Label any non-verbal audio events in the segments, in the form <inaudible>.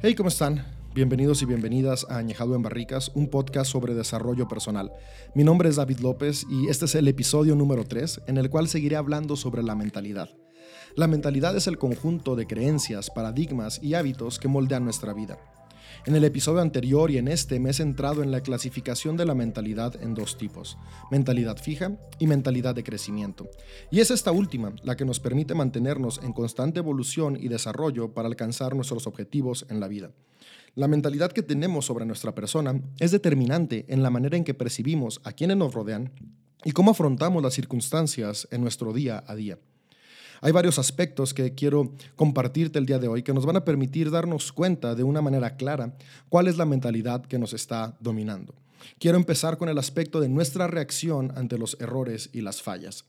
Hey, ¿cómo están? Bienvenidos y bienvenidas a Añejado en Barricas, un podcast sobre desarrollo personal. Mi nombre es David López y este es el episodio número 3 en el cual seguiré hablando sobre la mentalidad. La mentalidad es el conjunto de creencias, paradigmas y hábitos que moldean nuestra vida. En el episodio anterior y en este me he centrado en la clasificación de la mentalidad en dos tipos, mentalidad fija y mentalidad de crecimiento. Y es esta última la que nos permite mantenernos en constante evolución y desarrollo para alcanzar nuestros objetivos en la vida. La mentalidad que tenemos sobre nuestra persona es determinante en la manera en que percibimos a quienes nos rodean y cómo afrontamos las circunstancias en nuestro día a día. Hay varios aspectos que quiero compartirte el día de hoy que nos van a permitir darnos cuenta de una manera clara cuál es la mentalidad que nos está dominando. Quiero empezar con el aspecto de nuestra reacción ante los errores y las fallas.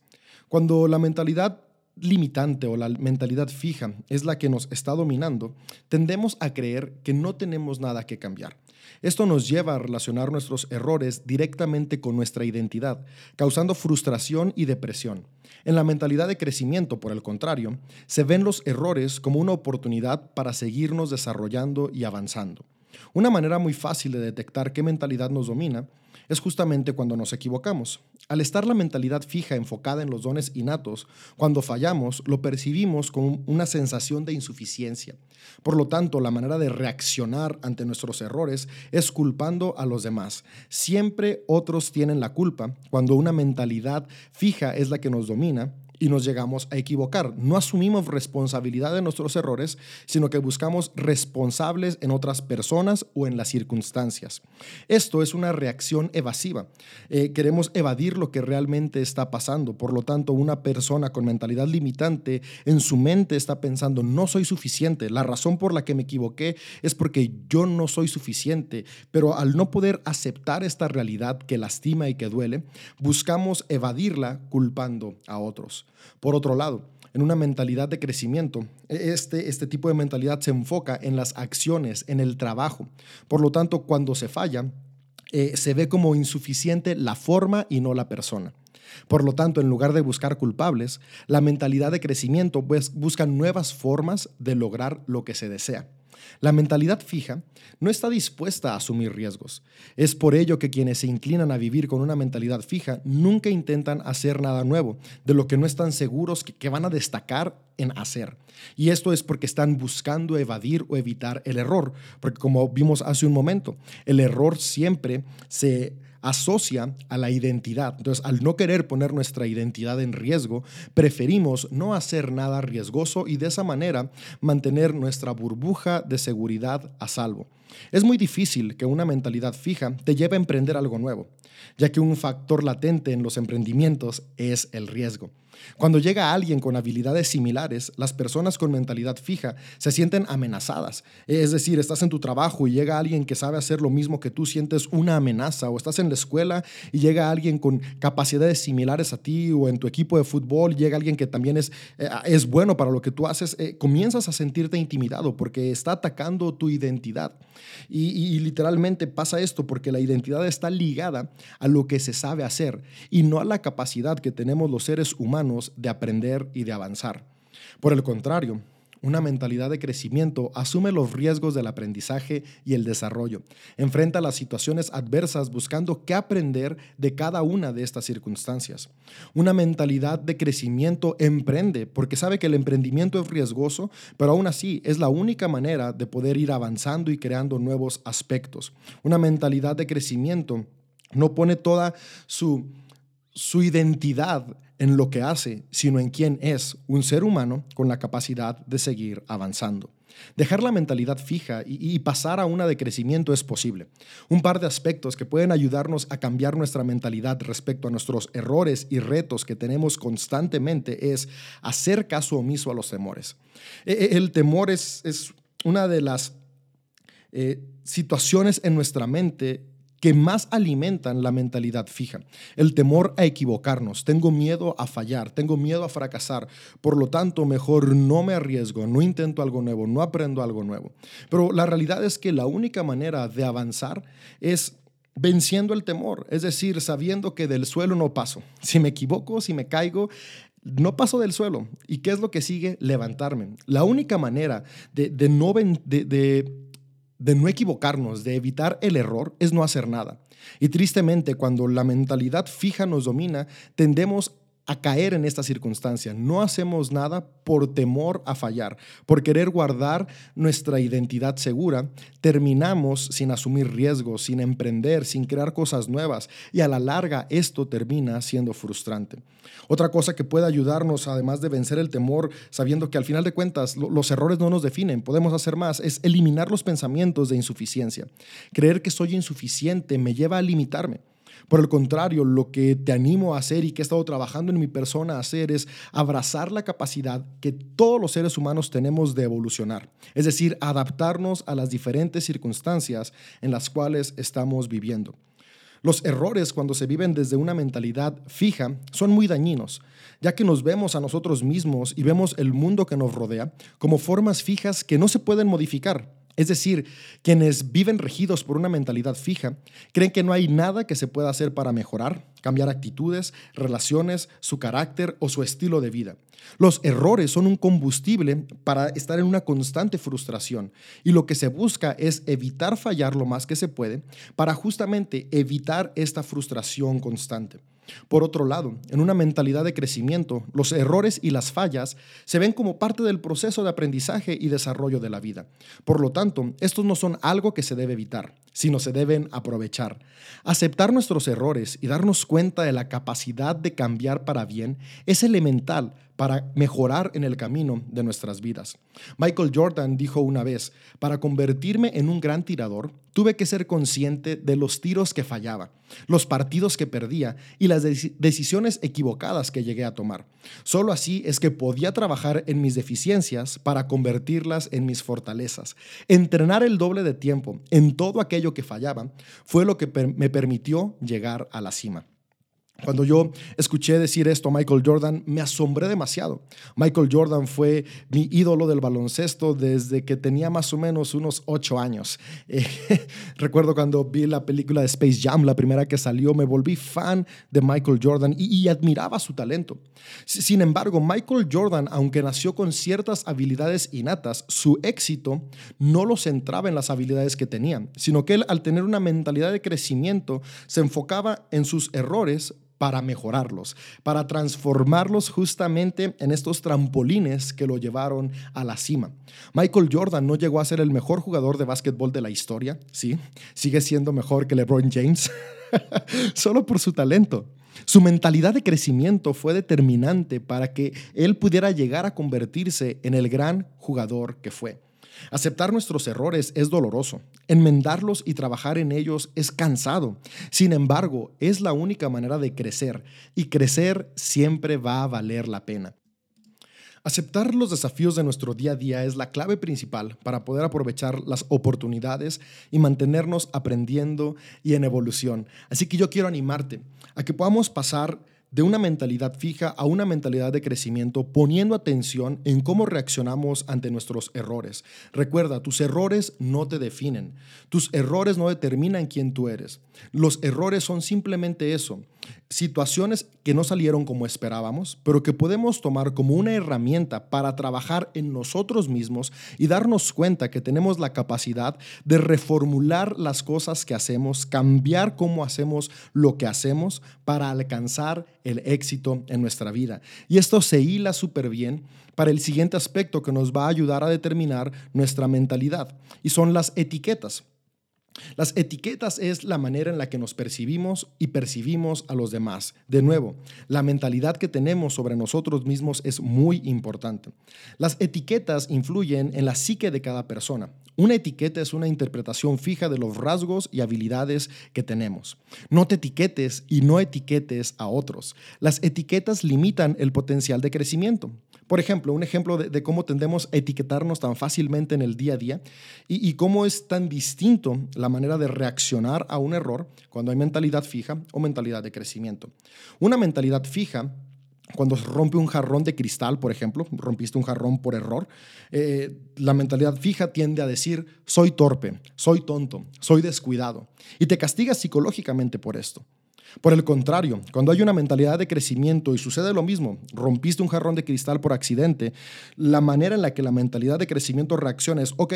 Cuando la mentalidad limitante o la mentalidad fija es la que nos está dominando, tendemos a creer que no tenemos nada que cambiar. Esto nos lleva a relacionar nuestros errores directamente con nuestra identidad, causando frustración y depresión. En la mentalidad de crecimiento, por el contrario, se ven los errores como una oportunidad para seguirnos desarrollando y avanzando. Una manera muy fácil de detectar qué mentalidad nos domina es justamente cuando nos equivocamos. Al estar la mentalidad fija enfocada en los dones innatos, cuando fallamos lo percibimos como una sensación de insuficiencia. Por lo tanto, la manera de reaccionar ante nuestros errores es culpando a los demás. Siempre otros tienen la culpa cuando una mentalidad fija es la que nos domina y nos llegamos a equivocar. No asumimos responsabilidad de nuestros errores, sino que buscamos responsables en otras personas o en las circunstancias. Esto es una reacción evasiva. Eh, queremos evadir lo que realmente está pasando. Por lo tanto, una persona con mentalidad limitante en su mente está pensando, no soy suficiente. La razón por la que me equivoqué es porque yo no soy suficiente. Pero al no poder aceptar esta realidad que lastima y que duele, buscamos evadirla culpando a otros. Por otro lado, en una mentalidad de crecimiento. Este, este tipo de mentalidad se enfoca en las acciones, en el trabajo. Por lo tanto, cuando se falla, eh, se ve como insuficiente la forma y no la persona. Por lo tanto, en lugar de buscar culpables, la mentalidad de crecimiento pues, busca nuevas formas de lograr lo que se desea. La mentalidad fija no está dispuesta a asumir riesgos. Es por ello que quienes se inclinan a vivir con una mentalidad fija nunca intentan hacer nada nuevo, de lo que no están seguros que, van a destacar en hacer. Y esto es porque están buscando evadir o evitar el error, porque como vimos hace un momento, el error siempre se asocia a la identidad. Entonces, al no querer poner nuestra identidad en riesgo, preferimos no hacer nada riesgoso y de esa manera mantener nuestra burbuja de seguridad a salvo. Es muy difícil que una mentalidad fija te lleve a emprender algo nuevo, ya que un factor latente en los emprendimientos es el riesgo. Cuando llega alguien con habilidades similares, las personas con mentalidad fija se sienten amenazadas. Es decir, estás en tu trabajo y llega alguien que sabe hacer lo mismo que tú, sientes una amenaza. O estás en la escuela y llega alguien con capacidades similares a ti, o en tu equipo de fútbol llega alguien que también es, eh, es bueno para lo que tú haces, eh, comienzas a sentirte intimidado porque está atacando tu identidad. y literalmente pasa esto porque la identidad está ligada a lo que se sabe hacer y no a la capacidad que tenemos los seres humanos de aprender y de avanzar. Por el contrario, una mentalidad de crecimiento asume los riesgos del aprendizaje y el desarrollo. Enfrenta las situaciones adversas buscando qué aprender de cada una de estas circunstancias. Una mentalidad de crecimiento emprende porque sabe que el emprendimiento es riesgoso, pero aún así es la única manera de poder ir avanzando y creando nuevos aspectos. Una mentalidad de crecimiento no pone toda su, su identidad en lo que hace, sino en quién es un ser humano con la capacidad de seguir avanzando. Dejar la mentalidad fija y, pasar a una de crecimiento es posible. Un par de aspectos que pueden ayudarnos a cambiar nuestra mentalidad respecto a nuestros errores y retos que tenemos constantemente es hacer caso omiso a los temores. E, e, el temor es, una de las eh, situaciones en nuestra mente que más alimentan la mentalidad fija. El temor a equivocarnos. Tengo miedo a fallar, tengo miedo a fracasar. Por lo tanto, mejor no me arriesgo, no intento algo nuevo, no aprendo algo nuevo. Pero la realidad es que la única manera de avanzar es venciendo el temor, es decir, sabiendo que del suelo no paso. Si me equivoco, si me caigo, no paso del suelo. ¿Y qué es lo que sigue? Levantarme. La única manera de, no, de, no equivocarnos, de evitar el error, es no hacer nada. Y tristemente, cuando la mentalidad fija nos domina, tendemos a caer en esta circunstancia. No hacemos nada por temor a fallar, por querer guardar nuestra identidad segura. Terminamos sin asumir riesgos, sin emprender, sin crear cosas nuevas y a la larga esto termina siendo frustrante. Otra cosa que puede ayudarnos, además de vencer el temor, sabiendo que al final de cuentas los errores no nos definen, podemos hacer más, es eliminar los pensamientos de insuficiencia. Creer que soy insuficiente me lleva a limitarme. Por el contrario, lo que te animo a hacer y que he estado trabajando en mi persona a hacer es abrazar la capacidad que todos los seres humanos tenemos de evolucionar, es decir, adaptarnos a las diferentes circunstancias en las cuales estamos viviendo. Los errores cuando se viven desde una mentalidad fija son muy dañinos, ya que nos vemos a nosotros mismos y vemos el mundo que nos rodea como formas fijas que no se pueden modificar. Es decir, quienes viven regidos por una mentalidad fija creen que no hay nada que se pueda hacer para mejorar, cambiar actitudes, relaciones, su carácter o su estilo de vida. Los errores son un combustible para estar en una constante frustración y lo que se busca es evitar fallar lo más que se puede para justamente evitar esta frustración constante. Por otro lado, en una mentalidad de crecimiento, los errores y las fallas se ven como parte del proceso de aprendizaje y desarrollo de la vida. Por lo tanto, estos no son algo que se debe evitar, sino se deben aprovechar. Aceptar nuestros errores y darnos cuenta de la capacidad de cambiar para bien es elemental para mejorar en el camino de nuestras vidas. Michael Jordan dijo una vez, para convertirme en un gran tirador, tuve que ser consciente de los tiros que fallaba, los partidos que perdía y las decisiones equivocadas que llegué a tomar. Solo así es que podía trabajar en mis deficiencias para convertirlas en mis fortalezas. Entrenar el doble de tiempo en todo aquello que fallaba fue lo que me permitió llegar a la cima. Cuando yo escuché decir esto a Michael Jordan, me asombré demasiado. Michael Jordan fue mi ídolo del baloncesto desde que tenía más o menos unos ocho años. Eh, <laughs> recuerdo cuando vi la película de Space Jam, la primera que salió, me volví fan de Michael Jordan y, y admiraba su talento. Sin embargo, Michael Jordan, aunque nació con ciertas habilidades innatas, su éxito no lo centraba en las habilidades que tenía, sino que él, al tener una mentalidad de crecimiento, se enfocaba en sus errores para mejorarlos, para transformarlos justamente en estos trampolines que lo llevaron a la cima. Michael Jordan no llegó a ser el mejor jugador de básquetbol de la historia, sí, sigue siendo mejor que LeBron James, <laughs> solo por su talento. Su mentalidad de crecimiento fue determinante para que él pudiera llegar a convertirse en el gran jugador que fue. Aceptar nuestros errores es doloroso. Enmendarlos y trabajar en ellos es cansado. Sin embargo, es la única manera de crecer y crecer siempre va a valer la pena. Aceptar los desafíos de nuestro día a día es la clave principal para poder aprovechar las oportunidades y mantenernos aprendiendo y en evolución. Así que yo quiero animarte a que podamos pasar de una mentalidad fija a una mentalidad de crecimiento, poniendo atención en cómo reaccionamos ante nuestros errores. Recuerda, tus errores no te definen, tus errores no determinan quién tú eres. Los errores son simplemente eso, situaciones que no salieron como esperábamos, pero que podemos tomar como una herramienta para trabajar en nosotros mismos y darnos cuenta que tenemos la capacidad de reformular las cosas que hacemos, cambiar cómo hacemos lo que hacemos para alcanzar el éxito en nuestra vida. Y esto se hila súper bien para el siguiente aspecto que nos va a ayudar a determinar nuestra mentalidad, y son las etiquetas. Las etiquetas es la manera en la que nos percibimos y percibimos a los demás. De nuevo, la mentalidad que tenemos sobre nosotros mismos es muy importante. Las etiquetas influyen en la psique de cada persona. Una etiqueta es una interpretación fija de los rasgos y habilidades que tenemos. No te etiquetes y no etiquetes a otros. Las etiquetas limitan el potencial de crecimiento. Por ejemplo, un ejemplo de, cómo tendemos a etiquetarnos tan fácilmente en el día a día y, cómo es tan distinto la manera de reaccionar a un error cuando hay mentalidad fija o mentalidad de crecimiento. Una mentalidad fija cuando rompe un jarrón de cristal, por ejemplo, rompiste un jarrón por error, eh, la mentalidad fija tiende a decir, soy torpe, soy tonto, soy descuidado, y te castigas psicológicamente por esto. Por el contrario, cuando hay una mentalidad de crecimiento y sucede lo mismo, rompiste un jarrón de cristal por accidente, la manera en la que la mentalidad de crecimiento reacciona es, ok,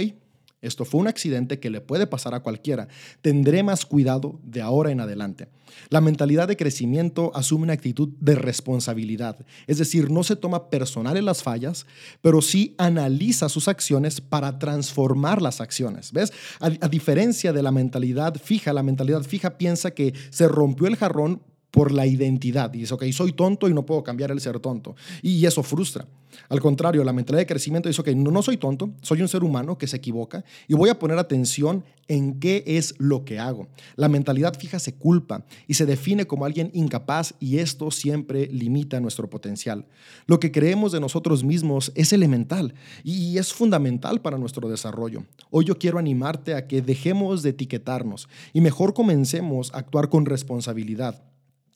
esto fue un accidente que le puede pasar a cualquiera. Tendré más cuidado de ahora en adelante. La mentalidad de crecimiento asume una actitud de responsabilidad, es decir, no se toma personal en las fallas, pero sí analiza sus acciones para transformar las acciones. ¿Ves? A, a diferencia de la mentalidad fija, la mentalidad fija piensa que se rompió el jarrón por la identidad. Y dice, ok, soy tonto y no puedo cambiar el ser tonto. Y eso frustra. Al contrario, la mentalidad de crecimiento dice, ok, no, no soy tonto, soy un ser humano que se equivoca y voy a poner atención en qué es lo que hago. La mentalidad fija se culpa y se define como alguien incapaz y esto siempre limita nuestro potencial. Lo que creemos de nosotros mismos es elemental y es fundamental para nuestro desarrollo. Hoy yo quiero animarte a que dejemos de etiquetarnos y mejor comencemos a actuar con responsabilidad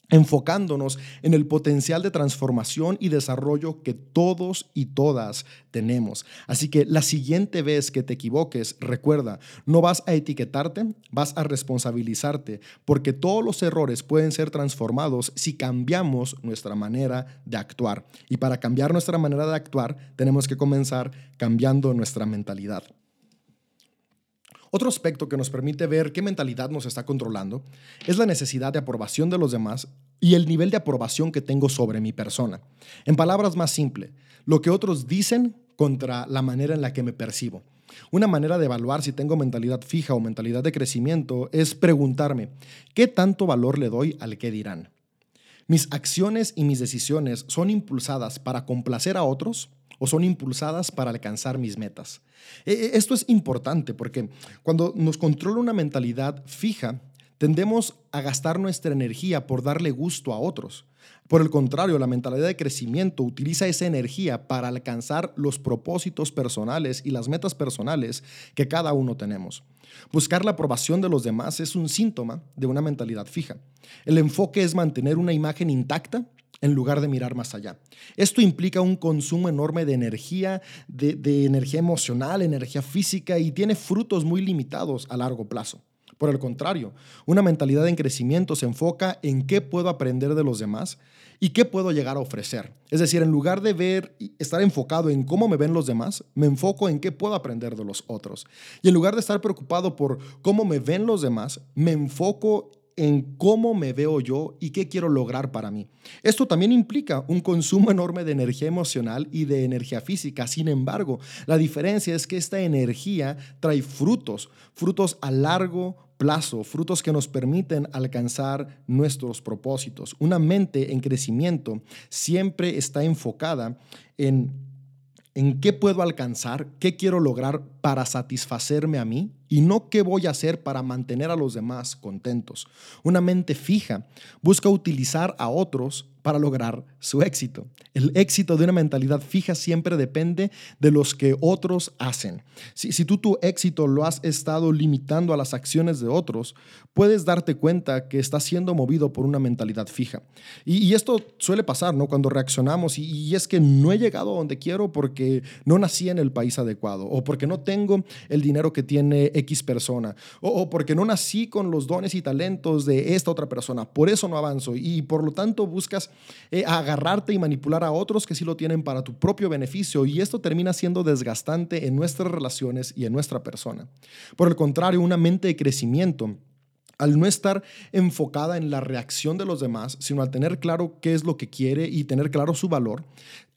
enfocándonos en el potencial de transformación y desarrollo que todos y todas tenemos. Así que la siguiente vez que te equivoques, recuerda, no vas a etiquetarte, vas a responsabilizarte, porque todos los errores pueden ser transformados si cambiamos nuestra manera de actuar. Y para cambiar nuestra manera de actuar, tenemos que comenzar cambiando nuestra mentalidad. Otro aspecto que nos permite ver qué mentalidad nos está controlando es la necesidad de aprobación de los demás y el nivel de aprobación que tengo sobre mi persona. En palabras más simples, lo que otros dicen contra la manera en la que me percibo. Una manera de evaluar si tengo mentalidad fija o mentalidad de crecimiento es preguntarme, ¿qué tanto valor le doy al que dirán? ¿Mis acciones y mis decisiones son impulsadas para complacer a otros o son impulsadas para alcanzar mis metas. E, e, esto es importante porque cuando nos controla una mentalidad fija, tendemos a gastar nuestra energía por darle gusto a otros. Por el contrario, la mentalidad de crecimiento utiliza esa energía para alcanzar los propósitos personales y las metas personales que cada uno tenemos. Buscar la aprobación de los demás es un síntoma de una mentalidad fija. El enfoque es mantener una imagen intacta en lugar de mirar más allá. Esto implica un consumo enorme de energía, de, energía emocional, energía física y tiene frutos muy limitados a largo plazo. Por el contrario, una mentalidad en crecimiento se enfoca en qué puedo aprender de los demás y qué puedo llegar a ofrecer. Es decir, en lugar de ver estar enfocado en cómo me ven los demás, me enfoco en qué puedo aprender de los otros. Y en lugar de estar preocupado por cómo me ven los demás, me enfoco en cómo me veo yo y qué quiero lograr para mí. Esto también implica un consumo enorme de energía emocional y de energía física. Sin embargo, la diferencia es que esta energía trae frutos, frutos a largo plazo, frutos que nos permiten alcanzar nuestros propósitos. Una mente en crecimiento siempre está enfocada en en qué puedo alcanzar, qué quiero lograr para satisfacerme a mí y no qué voy a hacer para mantener a los demás contentos. Una mente fija busca utilizar a otros para lograr su éxito. El éxito de una mentalidad fija siempre depende de los que otros hacen. Si, tú tu éxito lo has estado limitando a las acciones de otros, puedes darte cuenta que estás siendo movido por una mentalidad fija. Y, esto suele pasar, ¿no? Cuando reaccionamos y, es que no he llegado a donde quiero porque no nací en el país adecuado o porque no tengo el dinero que tiene X persona o, o porque no nací con los dones y talentos de esta otra persona. Por eso no avanzo y por lo tanto buscas eh, agarrarte y manipular a otros que sí lo tienen para tu propio beneficio y esto termina siendo desgastante en nuestras relaciones y en nuestra persona. Por el contrario, una mente de crecimiento al no estar enfocada en la reacción de los demás, sino al tener claro qué es lo que quiere y tener claro su valor,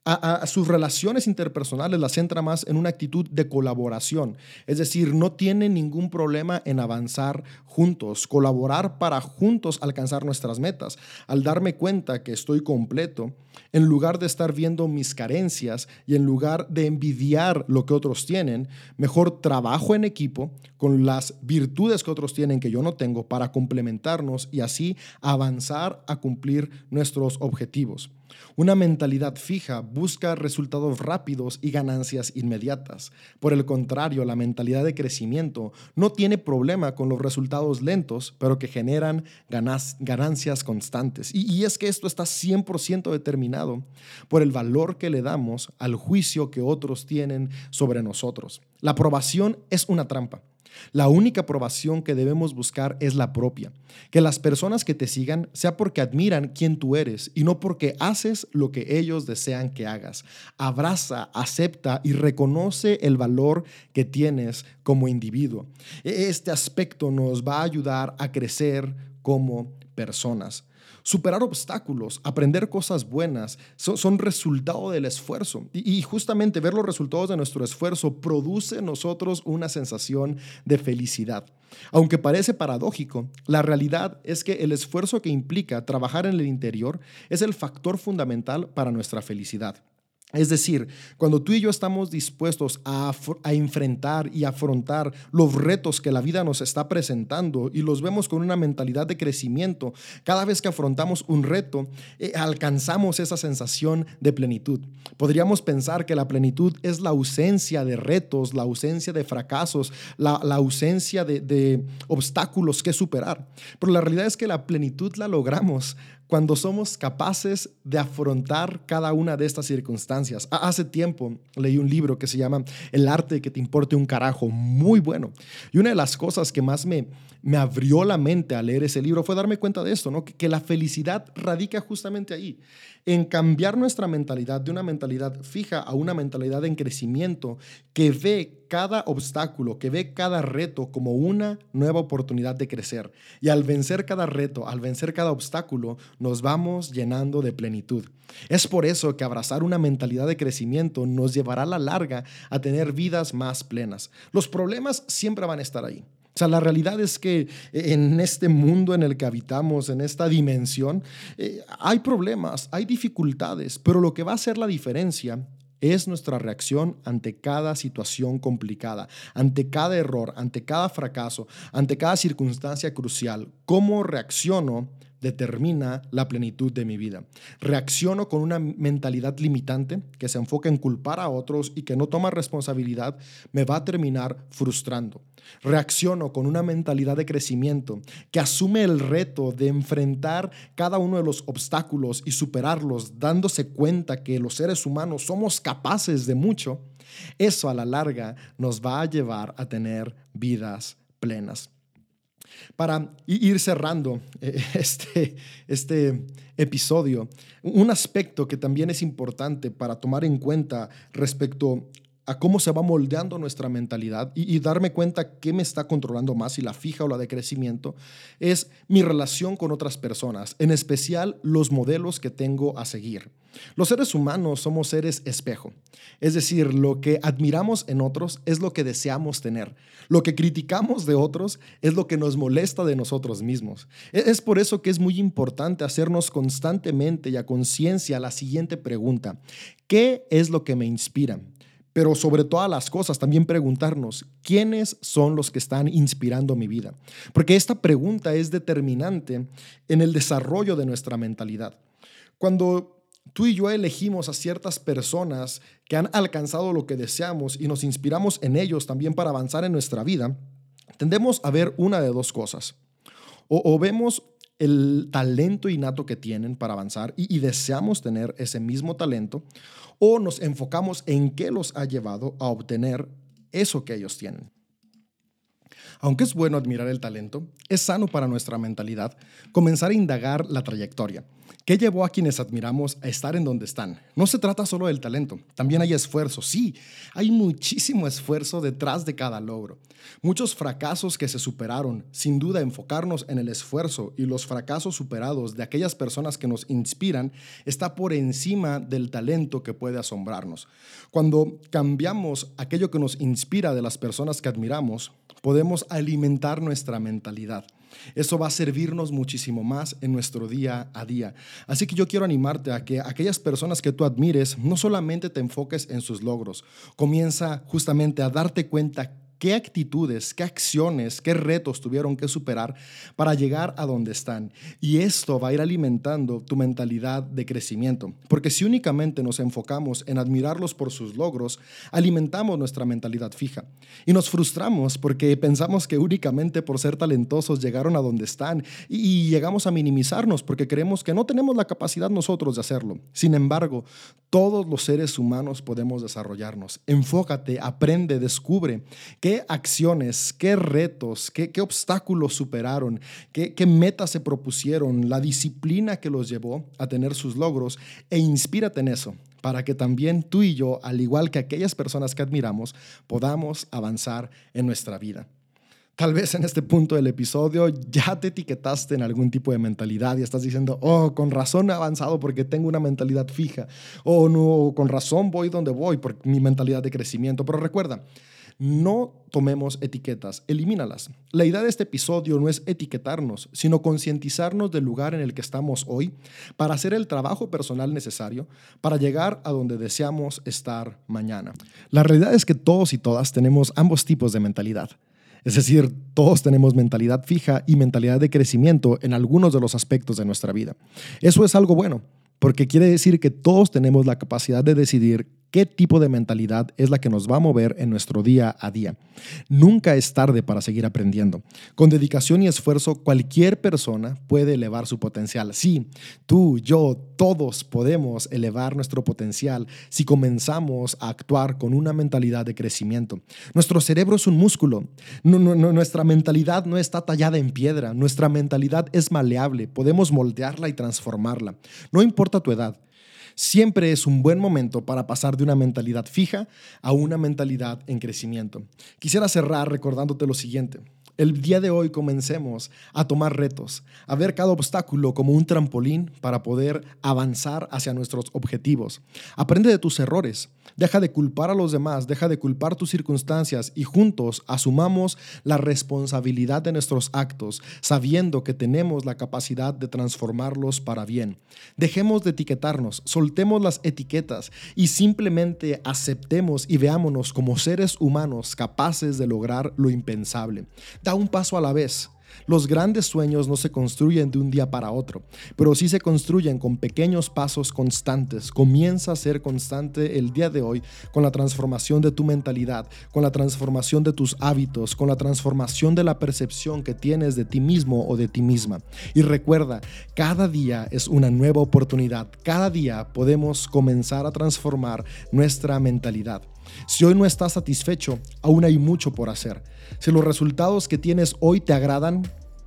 a, sus relaciones interpersonales las centra más en una actitud de colaboración. Es decir, no tiene ningún problema en avanzar juntos, colaborar para juntos alcanzar nuestras metas. Al darme cuenta que estoy completo, en lugar de estar viendo mis carencias y en lugar de envidiar lo que otros tienen, mejor trabajo en equipo con las virtudes que otros tienen que yo no tengo para complementarnos y así avanzar a cumplir nuestros objetivos. Una mentalidad fija busca resultados rápidos y ganancias inmediatas. Por el contrario, la mentalidad de crecimiento no tiene problema con los resultados lentos, pero que generan ganancias constantes. Y, es que esto está 100% determinado por el valor que le damos al juicio que otros tienen sobre nosotros. La aprobación es una trampa. La única aprobación que debemos buscar es la propia. Que las personas que te sigan sea porque admiran quién tú eres y no porque haces lo que ellos desean que hagas. Abraza, acepta y reconoce el valor que tienes como individuo. E-, este aspecto nos va a ayudar a crecer como personas. Superar obstáculos, aprender cosas buenas, son, resultado del esfuerzo. Y, y, justamente ver los resultados de nuestro esfuerzo produce en nosotros una sensación de felicidad. Aunque parece paradójico, la realidad es que el esfuerzo que implica trabajar en el interior es el factor fundamental para nuestra felicidad. Es decir, cuando tú y yo estamos dispuestos a, enfrentar y afrontar los retos que la vida nos está presentando y los vemos con una mentalidad de crecimiento, cada vez que afrontamos un reto, eh, alcanzamos esa sensación de plenitud. Podríamos pensar que la plenitud es la ausencia de retos, la ausencia de fracasos, la, ausencia de, de obstáculos que superar. Pero la realidad es que la plenitud la logramos cuando somos capaces de afrontar cada una de estas circunstancias. Hace tiempo leí un libro que se llama El arte que te importe un carajo, muy bueno. Y una de las cosas que más me, me abrió la mente al leer ese libro fue darme cuenta de esto, ¿no? que, que la felicidad radica justamente ahí, en cambiar nuestra mentalidad de una mentalidad fija a una mentalidad en crecimiento que ve cada obstáculo, que ve cada reto como una nueva oportunidad de crecer. Y al vencer cada reto, al vencer cada obstáculo, nos vamos llenando de plenitud. Es por eso que abrazar una mentalidad de crecimiento nos llevará a la larga a tener vidas más plenas. Los problemas siempre van a estar ahí. O sea, la realidad es que en este mundo en el que habitamos, en esta dimensión, eh, hay problemas, hay dificultades, pero lo que va a hacer la diferencia es nuestra reacción ante cada situación complicada, ante cada error, ante cada fracaso, ante cada circunstancia crucial. ¿Cómo reacciono determina la plenitud de mi vida. Reacciono con una mentalidad limitante que se enfoca en culpar a otros y que no toma responsabilidad, me va a terminar frustrando. Reacciono con una mentalidad de crecimiento que asume el reto de enfrentar cada uno de los obstáculos y superarlos, dándose cuenta que los seres humanos somos capaces de mucho. Eso a la larga nos va a llevar a tener vidas plenas. Para ir cerrando <laughs> eh, este, este episodio, un aspecto que también es importante para tomar en cuenta respecto a cómo se va moldeando nuestra mentalidad y, darme cuenta qué me está controlando más, si la fija o la de crecimiento, es mi relación con otras personas, en especial los modelos que tengo a seguir. Los seres humanos somos seres espejo, es decir, lo que admiramos en otros es lo que deseamos tener, lo que criticamos de otros es lo que nos molesta de nosotros mismos. E, es por eso que es muy importante hacernos constantemente y a conciencia la siguiente pregunta, ¿qué es lo que me inspira? Pero sobre todas las cosas también preguntarnos, ¿quiénes son los que están inspirando mi vida? Porque esta pregunta es determinante en el desarrollo de nuestra mentalidad. Cuando tú y yo elegimos a ciertas personas que han alcanzado lo que deseamos y nos inspiramos en ellos también para avanzar en nuestra vida, tendemos a ver una de dos cosas. O, vemos el talento innato que tienen para avanzar y, deseamos tener ese mismo talento, o nos enfocamos en qué los ha llevado a obtener eso que ellos tienen. Aunque es bueno admirar el talento, es sano para nuestra mentalidad comenzar a indagar la trayectoria ¿Qué llevó a quienes admiramos a estar en donde están? No se trata solo del talento, también hay esfuerzo. Sí, hay muchísimo esfuerzo detrás de cada logro. Muchos fracasos que se superaron, sin duda enfocarnos en el esfuerzo y los fracasos superados de aquellas personas que nos inspiran está por encima del talento que puede asombrarnos. Cuando cambiamos aquello que nos inspira de las personas que admiramos, podemos alimentar nuestra mentalidad. Eso va a servirnos muchísimo más en nuestro día a día. Así que yo quiero animarte a que aquellas personas que tú admires no solamente te enfoques en sus logros, comienza justamente a darte cuenta qué actitudes, qué acciones, qué retos tuvieron que superar para llegar a donde están. Y esto va a ir alimentando tu mentalidad de crecimiento. Porque si únicamente nos enfocamos en admirarlos por sus logros, alimentamos nuestra mentalidad fija. Y nos frustramos porque pensamos que únicamente por ser talentosos llegaron a donde están y llegamos a minimizarnos porque creemos que no tenemos la capacidad nosotros de hacerlo. Sin embargo, todos los seres humanos podemos desarrollarnos. Enfócate, aprende, descubre que qué acciones, qué retos, qué, obstáculos superaron, qué, qué metas se propusieron, la disciplina que los llevó a tener sus logros e inspírate en eso para que también tú y yo, al igual que aquellas personas que admiramos, podamos avanzar en nuestra vida. Tal vez en este punto del episodio ya te etiquetaste en algún tipo de mentalidad y estás diciendo, oh, con razón he avanzado porque tengo una mentalidad fija. O oh, no, con razón voy donde voy por mi mentalidad de crecimiento. Pero recuerda, no tomemos etiquetas, elimínalas. La idea de este episodio no es etiquetarnos, sino concientizarnos del lugar en el que estamos hoy para hacer el trabajo personal necesario para llegar a donde deseamos estar mañana. La realidad es que todos y todas tenemos ambos tipos de mentalidad. Es decir, todos tenemos mentalidad fija y mentalidad de crecimiento en algunos de los aspectos de nuestra vida. Eso es algo bueno, porque quiere decir que todos tenemos la capacidad de decidir qué tipo de mentalidad es la que nos va a mover en nuestro día a día. Nunca es tarde para seguir aprendiendo. Con dedicación y esfuerzo, cualquier persona puede elevar su potencial. Sí, tú, yo, todos podemos elevar nuestro potencial si comenzamos a actuar con una mentalidad de crecimiento. Nuestro cerebro es un músculo. nuestra mentalidad no está tallada en piedra. Nuestra mentalidad es maleable. Podemos moldearla y transformarla. No importa tu edad siempre es un buen momento para pasar de una mentalidad fija a una mentalidad en crecimiento. Quisiera cerrar recordándote lo siguiente. El día de hoy comencemos a tomar retos, a ver cada obstáculo como un trampolín para poder avanzar hacia nuestros objetivos. Aprende de tus errores, deja de culpar a los demás, deja de culpar tus circunstancias y juntos asumamos la responsabilidad de nuestros actos, sabiendo que tenemos la capacidad de transformarlos para bien. Dejemos de etiquetarnos, soltemos las etiquetas y simplemente aceptemos y veámonos como seres humanos capaces de lograr lo impensable un paso a la vez. Los grandes sueños no se construyen de un día para otro, pero sí se construyen con pequeños pasos constantes. Comienza a ser constante el día de hoy con la transformación de tu mentalidad, con la transformación de tus hábitos, con la transformación de la percepción que tienes de ti mismo o de ti misma. Y recuerda, cada día es una nueva oportunidad. Cada día podemos comenzar a transformar nuestra mentalidad. Si hoy no estás satisfecho, aún hay mucho por hacer. Si los resultados que tienes hoy te agradan,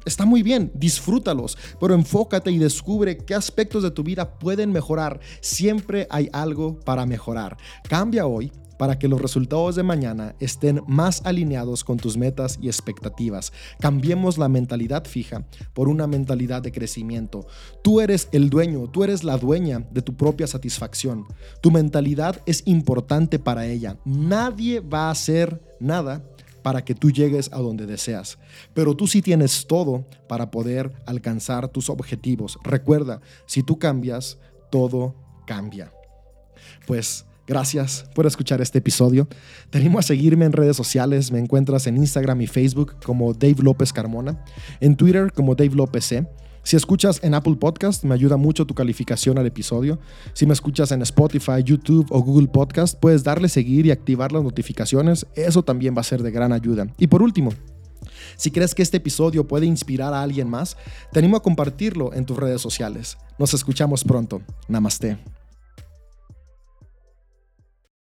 está muy bien, disfrútalos, pero enfócate y descubre qué aspectos de tu vida pueden mejorar. Siempre hay algo para mejorar. Cambia hoy para que los resultados de mañana estén más alineados con tus metas y expectativas. Cambiemos la mentalidad fija por una mentalidad de crecimiento. Tú eres el dueño, tú eres la dueña de tu propia satisfacción. Tu mentalidad es importante para ella. Nadie va a hacer nada para que tú llegues a donde deseas. Pero tú sí tienes todo para poder alcanzar tus objetivos. Recuerda, si tú cambias, todo cambia. Pues Gracias por escuchar este episodio. Te animo a seguirme en redes sociales. Me encuentras en Instagram y Facebook como Dave López Carmona, en Twitter como Dave López C. Si escuchas en Apple Podcast, me ayuda mucho tu calificación al episodio. Si me escuchas en Spotify, YouTube o Google Podcast, puedes darle seguir y activar las notificaciones. Eso también va a ser de gran ayuda. Y por último, si crees que este episodio puede inspirar a alguien más, te animo a compartirlo en tus redes sociales. Nos escuchamos pronto. Namaste.